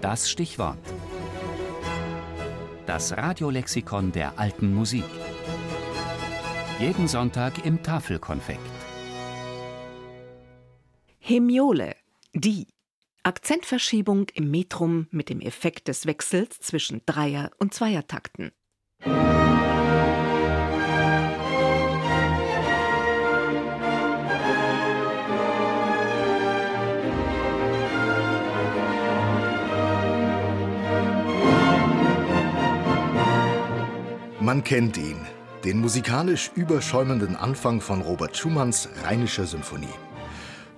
Das Stichwort. Das Radiolexikon der alten Musik. Jeden Sonntag im Tafelkonfekt. Hemiole, die. Akzentverschiebung im Metrum mit dem Effekt des Wechsels zwischen Dreier- und Zweiertakten. Man kennt ihn, den musikalisch überschäumenden Anfang von Robert Schumanns Rheinischer Symphonie.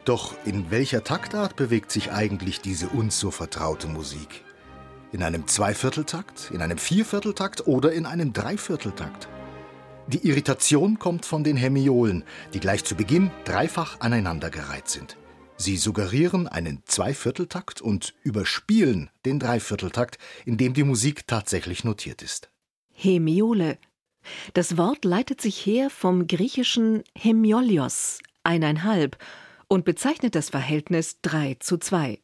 Doch in welcher Taktart bewegt sich eigentlich diese uns so vertraute Musik? In einem Zweivierteltakt, in einem Viervierteltakt oder in einem Dreivierteltakt? Die Irritation kommt von den Hemiolen, die gleich zu Beginn dreifach aneinandergereiht sind. Sie suggerieren einen Zweivierteltakt und überspielen den Dreivierteltakt, in dem die Musik tatsächlich notiert ist. Hemiole. Das Wort leitet sich her vom griechischen Hemiolios, eineinhalb, und bezeichnet das Verhältnis 3 zu 2.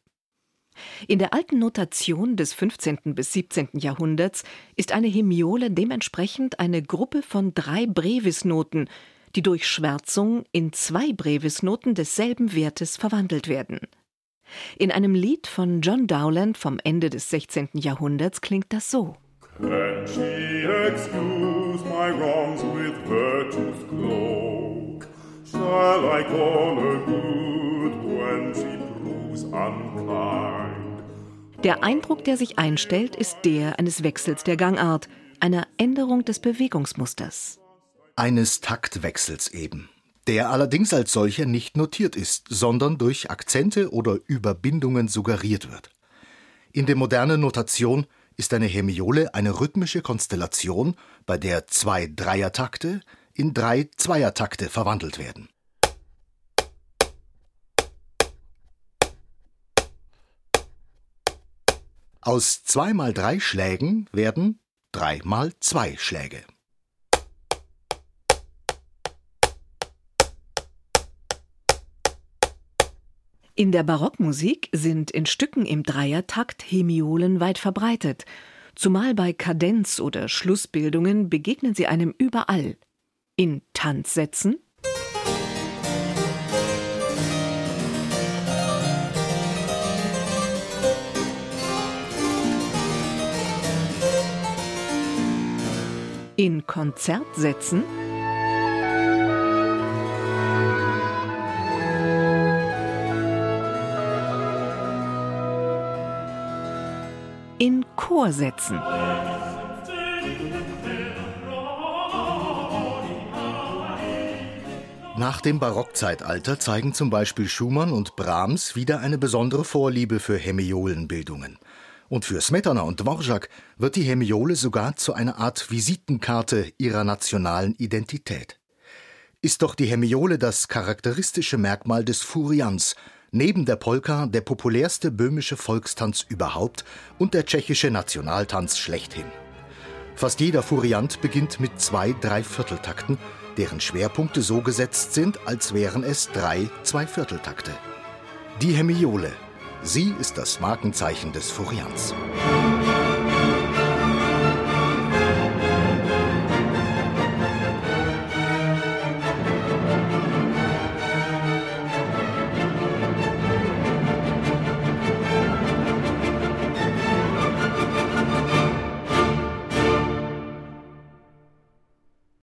In der alten Notation des 15. bis 17. Jahrhunderts ist eine Hemiole dementsprechend eine Gruppe von drei Brevisnoten, die durch Schwärzung in zwei Brevisnoten desselben Wertes verwandelt werden. In einem Lied von John Dowland vom Ende des 16. Jahrhunderts klingt das so. She excuse my wrongs with virtue's cloak? Shall I call her good when she proves unkind? Der Eindruck, der sich einstellt, ist der eines Wechsels der Gangart, einer Änderung des Bewegungsmusters. Eines Taktwechsels eben, der allerdings als solcher nicht notiert ist, sondern durch Akzente oder Überbindungen suggeriert wird. In der modernen Notation ist eine Hemiole eine rhythmische Konstellation, bei der zwei Dreiertakte in drei Zweiertakte verwandelt werden. Aus zwei mal drei Schlägen werden drei mal zwei Schläge. In der Barockmusik sind in Stücken im Dreiertakt Hemiolen weit verbreitet. Zumal bei Kadenz- oder Schlussbildungen begegnen sie einem überall. In Tanzsätzen, in Konzertsätzen, in Chorsätzen. Nach dem Barockzeitalter zeigen zum Beispiel Schumann und Brahms wieder eine besondere Vorliebe für Hemiolenbildungen. Und für Smetana und Dvorak wird die Hemiole sogar zu einer Art Visitenkarte ihrer nationalen Identität. Ist doch die Hemiole das charakteristische Merkmal des Furians, neben der Polka der populärste böhmische Volkstanz überhaupt und der tschechische Nationaltanz schlechthin. Fast jeder Furiant beginnt mit zwei Dreivierteltakten, deren Schwerpunkte so gesetzt sind, als wären es drei Zweivierteltakte. Die Hemiole, sie ist das Markenzeichen des Furians.